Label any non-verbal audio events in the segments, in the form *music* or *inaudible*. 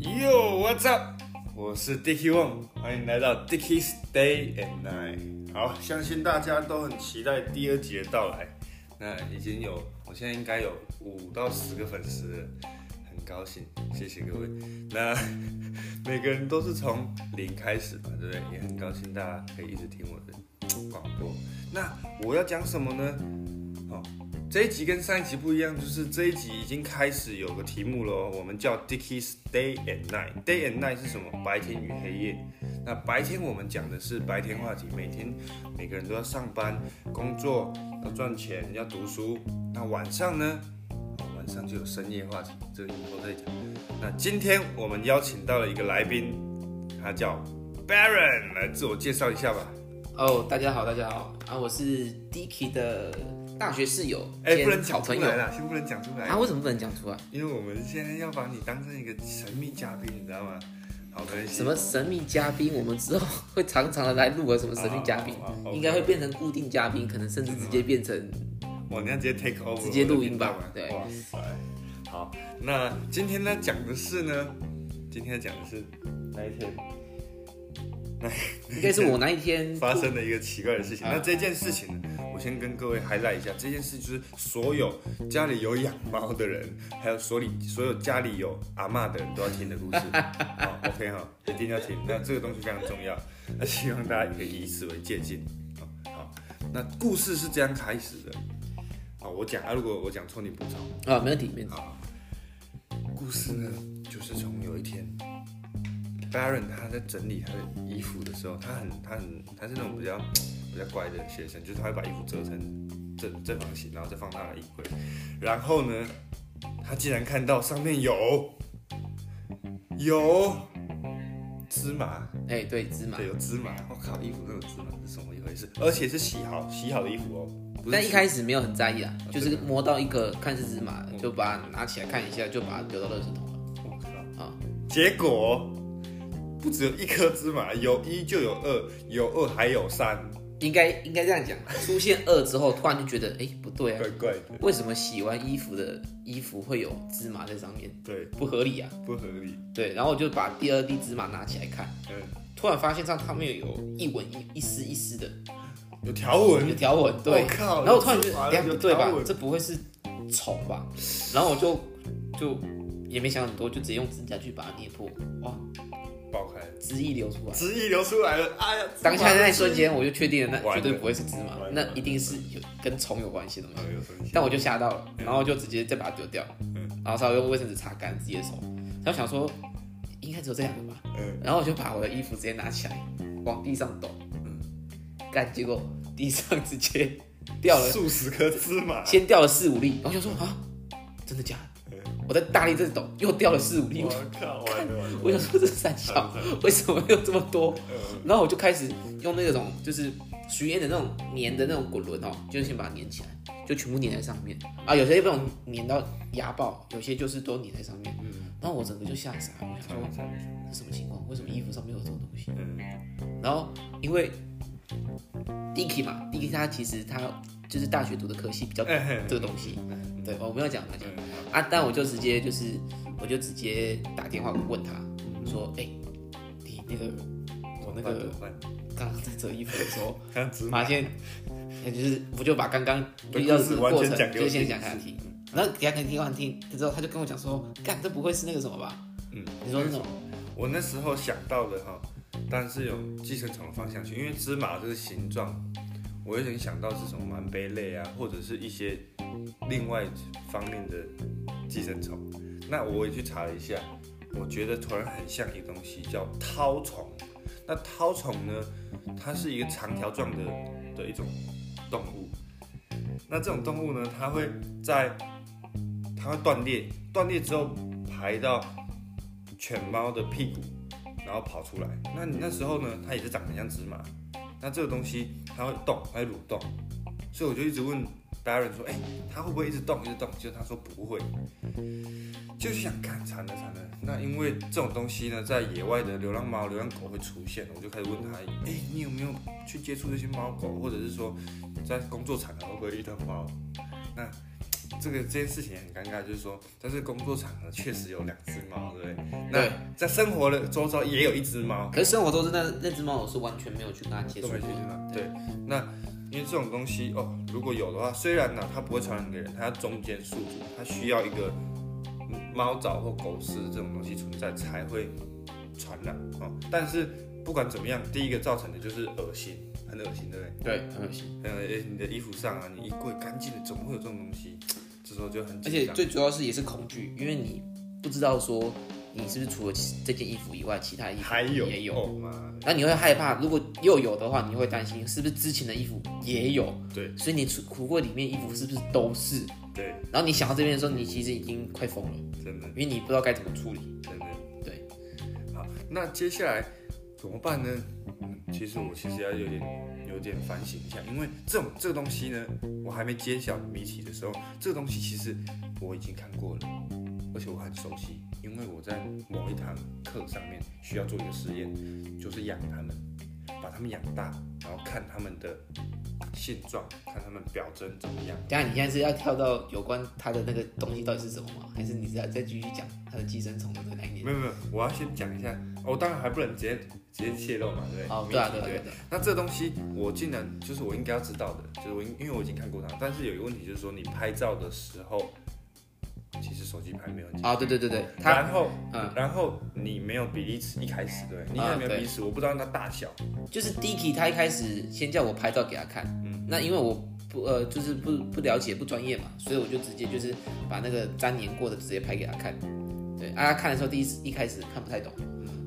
Yo，What's up？我是 Dicky Wong，欢迎来到 Dicky's Day and Night。好，相信大家都很期待第二集的到来。那已经有，我现在应该有五到十个粉丝了，很高兴，谢谢各位。那 *laughs* 每个人都是从零开始嘛，对不对？也很高兴大家可以一直听我的广播。那我要讲什么呢？好。这一集跟上一集不一样，就是这一集已经开始有个题目了，我们叫 Dicky's Day and Night。Day and Night 是什么？白天与黑夜。那白天我们讲的是白天话题，每天每个人都要上班、工作、要赚钱、要读书。那晚上呢？晚上就有深夜话题，这个以后再讲。那今天我们邀请到了一个来宾，他叫 Baron，来自我介绍一下吧。哦，大家好，大家好啊，我是 Dicky 的。大学室友，哎，不能讲出来了，先不能讲出来。啊，为什么不能讲出来？因为我们现在要把你当成一个神秘嘉宾，你知道吗？好的。什么神秘嘉宾？我们之后会常常的来录个什么神秘嘉宾？应该会变成固定嘉宾，可能甚至直接变成，哇，你要直接 take over，直接录音吧？对。哇塞，好，那今天呢讲的是呢，今天讲的是那一天？应该是我那一天 *laughs* 发生的一个奇怪的事情。那这件事情呢，我先跟各位 highlight 一下。这件事就是所有家里有养猫的人，还有所里所有家里有阿妈的人都要听的故事。好，*laughs* OK 哈，一定要听。那这个东西非常重要，那希望大家可以以此为借鉴。好，那故事是这样开始的。好，我讲啊，如果我讲错，你补充。啊，没问题，没问题。故事呢，就是从有一天。Baron 他在整理他的衣服的时候，他很他很他是那种比较比较乖的学生，就是他会把衣服折成正正方形，然后再放他的衣柜。然后呢，他竟然看到上面有有芝麻，哎，对，芝麻，对，有芝麻。我靠，衣服都有芝麻是什么一回事？而且是洗好洗好的衣服哦。但一开始没有很在意啊，就是摸到一个看似芝麻，就把它拿起来看一下，就把它丢到垃圾桶了。我靠，啊，结果。不只有一颗芝麻，有一就有二，有二还有三，应该应该这样讲。出现二之后，突然就觉得，哎，不对啊，怪怪的。为什么洗完衣服的衣服会有芝麻在上面？对，不合理啊，不合理。对，然后我就把第二滴芝麻拿起来看，嗯，突然发现上上面有一纹一一丝一丝的，有条纹，有条纹。对，靠。然后我突然觉得，哎，不对吧？这不会是虫吧？然后我就就也没想很多，就直接用指甲去把它捏破，哇！爆开，汁液流出来，汁液流出来了，哎呀！当下那一瞬间，我就确定了，那绝对不会是芝麻，那一定是有跟虫有关系的嘛。但我就吓到了，然后就直接再把它丢掉，然后稍微用卫生纸擦干自己的手，然后想说应该只有这两个吧，然后我就把我的衣服直接拿起来往地上抖，干，结果地上直接掉了数十颗芝麻，先掉了四五粒，然后就说啊，真的假的？我在大力这抖，又掉了四五粒。我靠！*laughs* 我想说这三小为什么有这么多？然后我就开始用那种就是许愿的那种粘的那种滚轮哦，就是先把它粘起来，就全部粘在上面啊。有些被我粘到牙爆，有些就是都粘在上面。然后我整个就吓傻，我想说这什么情况？为什么衣服上面有这种东西？然后因为 Dicky 嘛，Dicky 他其实他就是大学读的科系比较这个东西。对，我没有讲，啊，但我就直接就是，我就直接打电话问他，说，哎，你那个，我那个刚刚在折衣服的时候，*laughs* 发现，就是我就把刚刚遇到的过程就先讲给他听，然后给他听完听之后，他就跟我讲说，干，这不会是那个什么吧？嗯，你说那种，我那时候想到的哈，但是有寄生虫的方向去，因为芝麻这个形状。我有点想到是什么蛮贝类啊，或者是一些另外方面的寄生虫。那我也去查了一下，我觉得突然很像一个东西叫绦虫。那绦虫呢，它是一个长条状的的一种动物。那这种动物呢，它会在它会断裂，断裂之后排到犬猫的屁股，然后跑出来。那你那时候呢，它也是长得像芝麻。那这个东西它会动，它会蠕动，所以我就一直问 Baron 说：“哎，它会不会一直动，一直动？”结果他说不会，就是想看惨了惨了。那因为这种东西呢，在野外的流浪猫、流浪狗会出现，我就开始问他：“哎，你有没有去接触这些猫狗，或者是说在工作场合会不会遇到猫？”那这个这件事情很尴尬，就是说，在这个工作场合确实有两只猫，对不对？那在生活的周遭也有一只猫，可是生活中那那只猫，我是完全没有去跟它接触过都没去。嘛。对，那因为这种东西哦，如果有的话，虽然呢它不会传染给人，它要中间宿主，它需要一个嗯猫爪或狗屎这种东西存在才会传染哦。但是不管怎么样，第一个造成的就是恶心，很恶心，对不对？对，很恶心。呃，你的衣服上啊，你衣柜干净的，怎么会有这种东西？这时候就很而且。最主要是也是恐惧，因为你不知道说你是不是除了这件衣服以外，其他衣服还有也有。那你会害怕，如果又有的话，你会担心是不是之前的衣服也有，对所以你橱橱柜里面衣服是不是都是？对，然后你想到这边的时候，你其实已经快疯了，真的因为你不知道该怎么处理。真的对。好，那接下来怎么办呢？嗯，其实我其实要有点有点反省一下，因为这种这个东西呢，我还没揭晓谜题的时候，这个东西其实我已经看过了，而且我很熟悉，因为我在某一堂课上面需要做一个实验，就是养它们，把它们养大，然后看它们的现状，看它们表征怎么样。等下你现在是要跳到有关它的那个东西到底是什么吗？还是你是要再继续讲它的寄生虫的那个概念没？有没有，我要先讲一下，我、当然还不能直接直接泄露嘛，对不对？哦，对对啊，对。啊。那这东西我竟然就是我应该要知道的，就是我因因为我已经看过它，但是有一个问题就是说你拍照的时候，其实手机拍没有很清楚啊，对对对对，它然后嗯，然后你没有比例尺，一开始对，你啊还没有比例尺，我不知道它大小，就是 Dicky 他一开始先叫我拍照给他看，嗯那因为我不呃就是不不了解不专业嘛，所以我就直接就是把那个粘黏过的直接拍给他看。对，啊，他看的时候第一次一开始看不太懂，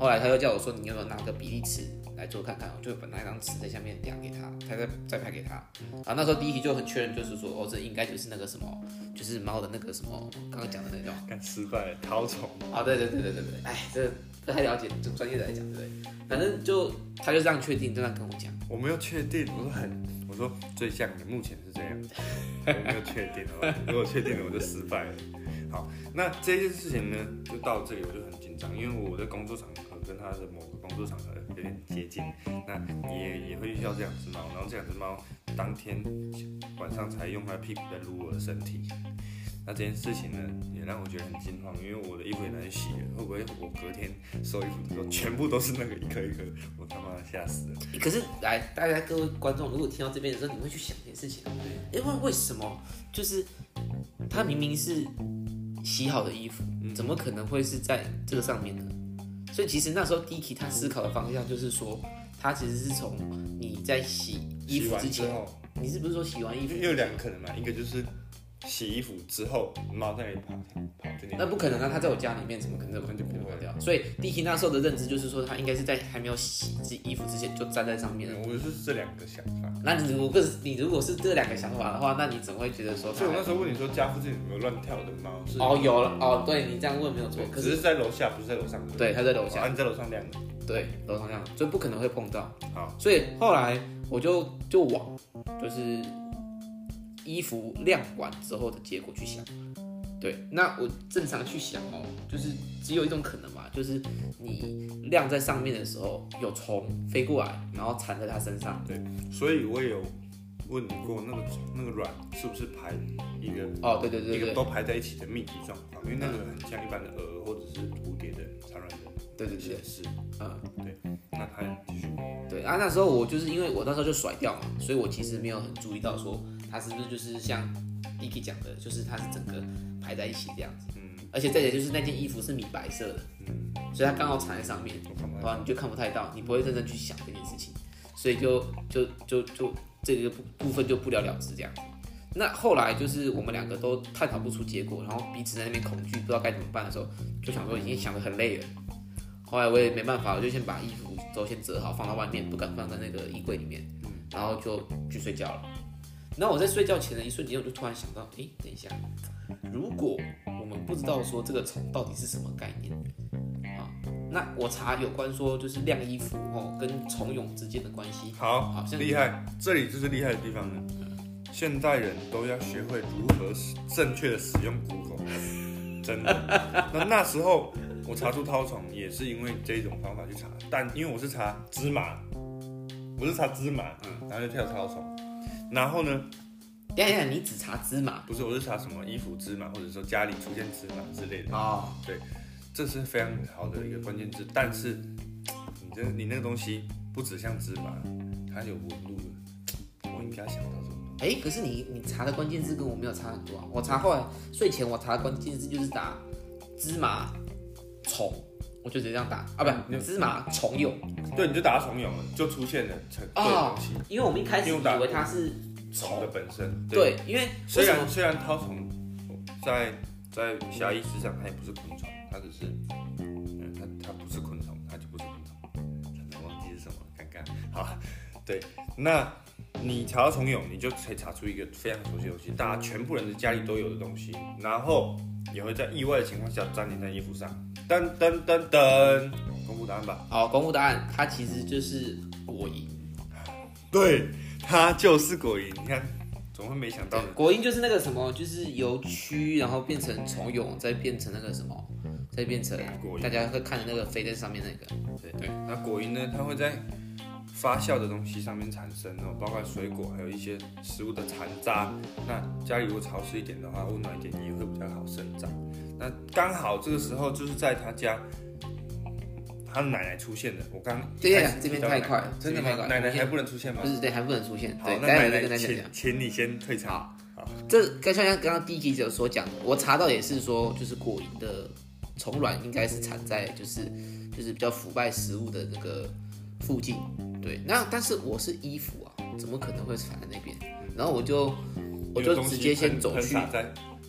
后来他又叫我说你有没有拿个比例尺来做看看，我就把那张尺在下面量给他，他再再拍给他。然后那时候第一题就很确认，就是说哦这应该就是那个什么，就是猫的那个什么刚刚讲的那种。干失败了，绦虫，啊，对对对对对对，哎，这不太了解，就专业的来讲，对不对？反正就他就这样确定，这样跟我讲。我没有确定，我说很，我说最像的目前是这样，我没有确定，好吧？如果确定了，我就失败了。好，那这件事情呢，就到这里我就很紧张，因为我的工作场合跟他的某个工作场合有点接近，那也也会遇到这两只猫，然后这两只猫当天晚上才用它的屁股在撸我的身体。那这件事情呢，也让我觉得很惊慌，因为我的衣服也难洗了，会不会我隔天收衣服的时候全部都是那个一颗一颗，我他妈吓死了。可是来，大家各位观众，如果听到这边的时候，你会去想一件事情，因为为什么就是它明明是洗好的衣服，怎么可能会是在这个上面呢？所以其实那时候 Dicky 他思考的方向就是说，他其实是从你在洗衣服之前，你是不是说洗完衣服因为有两个可能嘛，一个就是洗衣服之后猫在那里跑跑这里，那不可能啊！它在我家里面，怎么可能这么那就不会跑掉？所以 Dicky 那时候的认知就是说，它应该是在还没有洗自己衣服之前就站在上面了。我是这两个想法。那你如果是你如果是这两个想法的话，那你怎么会觉得说所以我那时候问你说家附近有没有乱跳的猫？是哦有了哦，对你这样问没有错，可是只是在楼下，不是在楼上。对它在楼啊，下，你在楼上晾的。对楼上这样，所以不可能会碰到。好，所以后来我就就往就是衣服晾完之后的结果去想。对，那我正常去想哦，就是只有一种可能嘛，就是你晾在上面的时候有虫飞过来，然后缠在它身上。对所以我也有问你过，那个那个卵是不是排一个哦，对对对对一个都排在一起的密集状况？因为那个很像一般的蛾或者是蝴蝶的产卵的对对对是，嗯对。那它继续对啊，那时候我就是因为我那时候就甩掉嘛，所以我其实没有很注意到说它是不是就是像 Dicky 讲的，就是它是整个排在一起这样子。嗯而且再者就是那件衣服是米白色的，嗯，所以它刚好缠在上面，我看不啊，你就看不太到，你不会认真去想这件事情，所以就就就就这个部部分就不了了之这样子。那后来就是我们两个都探讨不出结果，然后彼此在那边恐惧，不知道该怎么办的时候，就想说已经想得很累了。后来我也没办法，我就先把衣服都先折好，放到外面，不敢放在那个衣柜里面，然后就去睡觉了。那我在睡觉前的一瞬间，我就突然想到，诶，等一下，如果我们不知道说这个虫到底是什么概念啊，那我查有关说就是晾衣服哦跟虫蛹之间的关系，好好像厉害，这里就是厉害的地方了。现代人都要学会如何正确的使用 Google，真的。那那时候我查出绦虫也是因为这一种方法去查，但因为我是查芝麻，我是查芝麻，嗯然后就跳绦虫，然后呢，等一下等一下，你只查芝麻？不是，我是查什么衣服芝麻，或者说家里出现芝麻之类的，哦，这是非常好的一个关键字。但是你这你那个东西不只像芝麻，它有纹路的，我应该想到什么东哎，可是你你查的关键字跟我没有差很多啊。我查后来睡前我查的关键字就是打芝麻虫，我就直接这样打啊，不，你芝麻虫蛹西。对，你就打到虫蛹了，就出现了成对的哦东西，因为我们一开始以因为它是虫的本身。对，因为虽为什么然虽然绦虫在在狭义之上，它也不是昆虫，它只是，嗯，它它不是昆虫，它就不是昆虫，真的忘记是什么，尴尬。好，对，那你查到虫蛹，你就可以查出一个非常熟悉的东西，大家全部人的家里都有的东西，然后也会在意外的情况下粘连在衣服上。噔噔噔噔，公布答案吧。好，公布答案，它其实就是果蝇。对，它就是果蝇。你看，怎么会没想到呢？果蝇就是那个什么，就是由蛆，然后变成虫蛹，再变成那个什么，再变成大家会看的那个飞在上面那个。对对，那果蝇呢，它会在发酵的东西上面产生哦，包括水果，还有一些食物的残渣。那家里如果潮湿一点的话，温暖一点也会比较好生长。那刚好这个时候就是在他家，他奶奶出现了。我刚对呀开始这边太快了真的太快奶奶还不能出现吗不？是对，还不能出现。好，对，那奶奶再跟大家讲请。请你先退场。这跟像像刚刚第一集者所讲的，我查到也是说，就是果蝇的虫卵应该是产在就是就是比较腐败食物的那个附近。对，那但是我是衣服啊，怎么可能会踩在那边？然后我就我就直接先走去，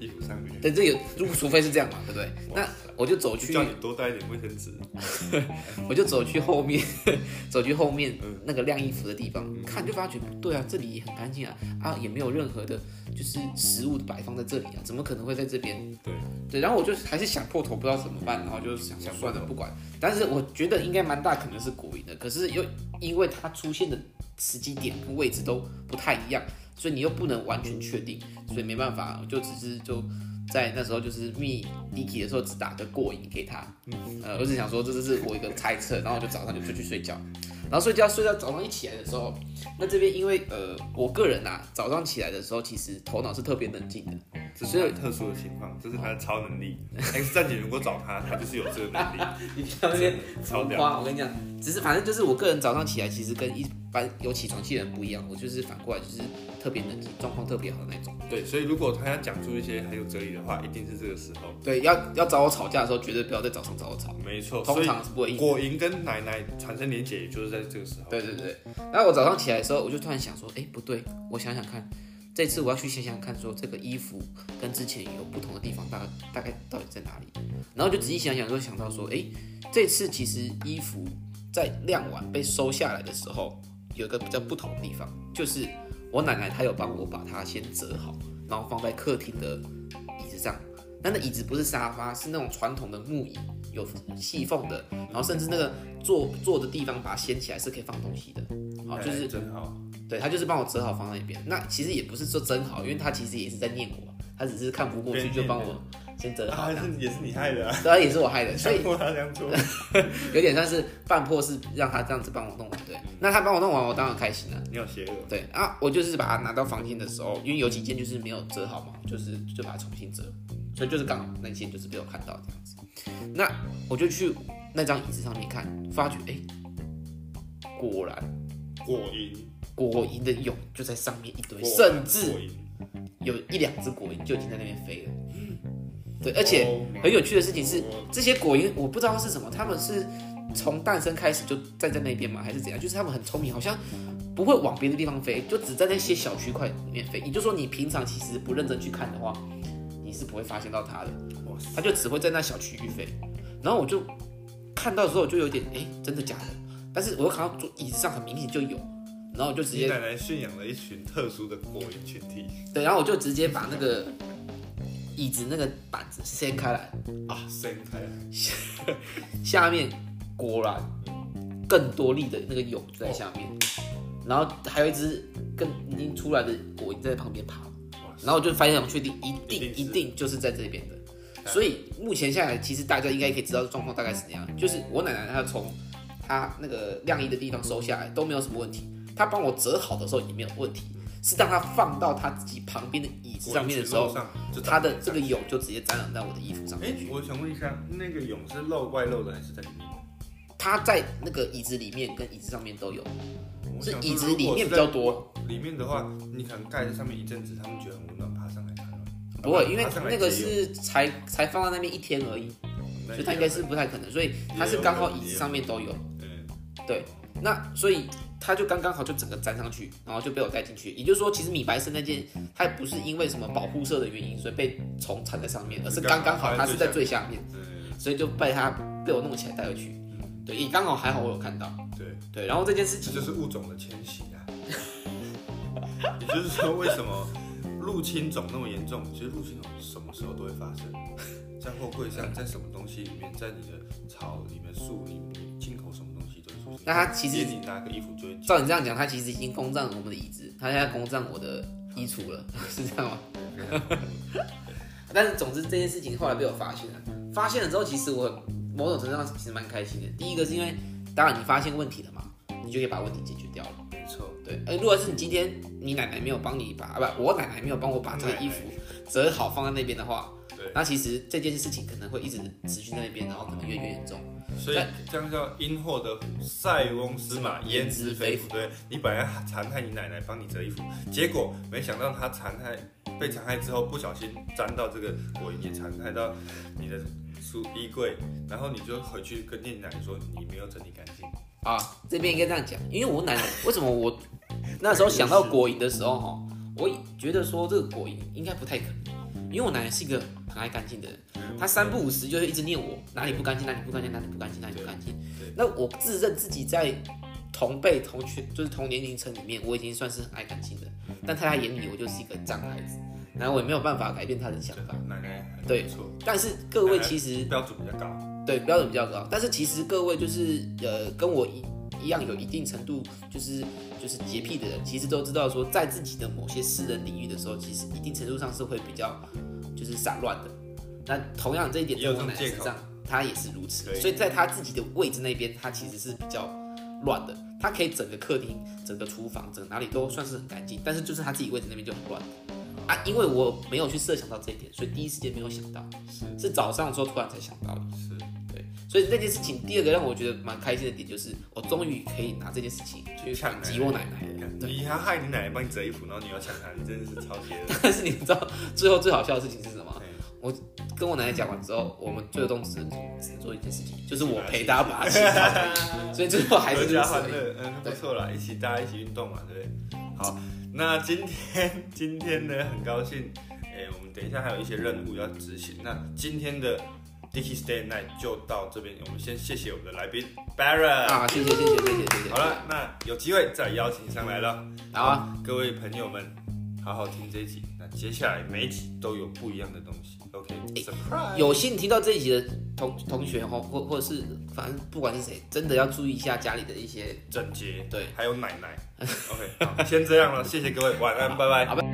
衣服上面。对，这有如果除非是这样嘛，对不对？那我就走去叫你多带一点卫生纸。*laughs* 我就走去后面，*laughs* 走去后面嗯那个晾衣服的地方，看就发觉不对啊，这里也很干净啊，啊也没有任何的，就是食物摆放在这里啊，怎么可能会在这边？对对，然后我就还是想破头，不知道怎么办，然后就想想算了不管，但是我觉得应该蛮大可能是果蝇的，可是又因为它出现的时机点跟位置都不太一样，所以你又不能完全确定，所以没办法，我就只是就。在那时候就是密 Dicky 的时候，只打个过瘾给他，呃，我只想说这就是我一个猜测，然后我就早上就就去睡觉，然后睡觉睡到早上一起来的时候，那这边因为呃我个人啊早上起来的时候其实头脑是特别冷静的，这是有特殊的情况，这是他的超能力。X 战警如果找他，他就是有这个能力。*laughs* 你不要那边超屌我跟你讲，只是反正就是我个人早上起来其实跟一般有起床气的人不一样，我就是反过来就是特别能，状况特别好的那种。对，所以如果他要讲出一些很有哲理的话，一定是这个时候。对，要要找我吵架的时候，绝对不要在早上找我吵，没错，通常是不会应。果蝇跟奶奶产生连结，也就是在这个时候。对对对，然后我早上起来的时候，我就突然想说，哎，不对，我想想看，这次我要去想想看，说这个衣服跟之前有不同的地方，大概大概到底在哪里？然后就仔细想想，就想到说，哎，这次其实衣服在晾完被收下来的时候，有一个比较不同的地方，就是我奶奶她有帮我把它先折好，然后放在客厅的椅子上。那那椅子不是沙发，是那种传统的木椅，有细缝的，然后甚至那个坐坐的地方把它掀起来是可以放东西的。好，就是真好。对他就是帮我折好放在那边。那其实也不是说真好，因为他其实也是在念我，他只是看不过去就帮我先折 *laughs* 好啊，这样。是也是你害的啊，当然也是我害的，所以迫他这样做。*laughs* 有点像是半破是让他这样子帮我弄完。对，那他帮我弄完，我当然开心了。你有邪恶。对啊，我就是把它拿到房间的时候，因为有几件就是没有折好嘛，就是就把它重新折，所以就是刚好那些就是被我看到这样子。那我就去那张椅子上面看，发觉哎、果然果蝇，果蝇的蛹就在上面一堆，甚至有一两只果蝇就已经在那边飞了。对，而且 Oh 很有趣的事情是这些果蝇我不知道是什么，他们是从诞生开始就站在那边吗？还是怎样？就是他们很聪明，好像不会往别的地方飞，就只在那些小区块里面飞。也就是说，你平常其实不认真去看的话，你是不会发现到它的，它就只会在那小区域飞。然后我就看到的时候，我就有点哎，真的假的？但是我又看到桌椅子上很明显就有，然后我就直接你奶奶驯养了一群特殊的果蝇群体对，然后我就直接把那个椅子那个板子掀开来，啊，掀开来，下面果然更多粒的那个蛹在下面，然后还有一只更已经出来的果蝇在旁边爬，然后我就非常确定，一定一定一定就是在这边的。所以目前下来，其实大家应该可以知道状况大概是怎样。就是我奶奶她从她那个晾衣的地方收下来都没有什么问题，她帮我折好的时候也没有问题。是当她放到她自己旁边的椅子上面的时候，就她的这个蛹就直接沾染到我的衣服上面。哎，我想问一下，那个蛹是露外露的还是在里面？它在那个椅子里面跟椅子上面都有，是椅子里面比较多。里面的话，你可能盖在上面一阵子，他们觉得很温暖，爬上来看。不会，因为那个是才才放在那边一天而已，所以它应该是不太可能。所以它是刚好椅子上面都有。嗯，对。那所以它就刚刚好就整个粘上去，然后就被我带进去。也就是说，其实米白色那件它不是因为什么保护色的原因，所以被虫缠在上面，而是刚刚好它是在最下面，所以就被它被我弄起来带回去。对，也刚好还好我有看到。对对，然后这件事情就是物种的迁徙啊。*laughs* 也就是说，为什么入侵种那么严重？其实入侵种什么时候都会发生，在货柜上，*laughs* 在什么东西里面，在你的草里面、树里面，进口什么东西都会出现。那它其实你拿个衣服就会。照你这样讲，它其实已经攻占我们的椅子，它现在攻占我的衣橱了，*laughs* 是这样吗？但是总之这件事情后来被我发现了，发现了之后，其实我某种程度上其实蛮开心的。第一个是因为，当然你发现问题了嘛，你就可以把问题解决掉了。没错，对。呃，如果是你今天你奶奶没有帮你把啊不，我奶奶没有帮我把这个衣服折好放在那边的话，对，那其实这件事情可能会一直持续在那边，然后可能越越严重。所以这样叫因祸得福，塞翁失马焉知非福。对，你本来残害你奶奶帮你折衣服，结果没想到她残害被残害之后，不小心沾到这个果蝇，也残害到你的书衣柜，然后你就回去跟你奶奶说你没有整理干净啊。这边应该这样讲，因为我奶奶 *laughs* 为什么我那时候想到果蝇的时候哈，我觉得说这个果蝇应该不太可能，因为我奶奶是一个很爱干净的人。她三不五时就会一直念我哪里不干净，哪里不干净，哪里不干净，哪里不干净。那我自认自己在同辈同学，就是同年龄层里面，我已经算是很爱干净的。但在她眼里，我就是一个脏孩子，然后我也没有办法改变他的想法。奶奶对，但是各位其实标准比较高，对，标准比较高。但是其实各位就是呃，跟我一一样有一定程度就是就是洁癖的人，其实都知道说，在自己的某些私人领域的时候，其实一定程度上是会比较就是散乱的。那同样这一点在我奶奶身上，她也是如此。所以在她自己的位置那边，她其实是比较乱的。她可以整个客厅、整个厨房、整哪里都算是很干净，但是就是她自己位置那边就很乱啊。因为我没有去设想到这一点，所以第一时间没有想到，是是早上的时候突然才想到的。是，对。所以那件事情，第二个让我觉得蛮开心的点就是，我终于可以拿这件事情去抢击我奶奶了。你还害你奶奶帮你折衣服，然后你要抢她，你真的是超级。*laughs* 但是你知道最后最好笑的事情是什么？我跟我奶奶讲完之后，我们最终只能只能做一件事情，就是我陪她把它洗好。所以最后还是家欢乐，嗯，不错啦，一起大家一起运动嘛，对不对？好，*laughs* 那今天 *laughs* 今天呢，很高兴，哎，我们等一下还有一些任务要执行。那今天的 Dicky Stay Night 就到这边，我们先谢谢我们的来宾 Baron 啊，谢谢谢谢谢谢谢谢。好了，那有机会再邀请上来了。好啊，各位朋友们，好好听这一集。那接下来每一集都有不一样的东西。有幸听到这一集的同同学哈，或或者是反正不管是谁，真的要注意一下家里的一些整洁，对，还有奶奶。*laughs* OK，好，先这样了，谢谢各位，晚安，拜拜。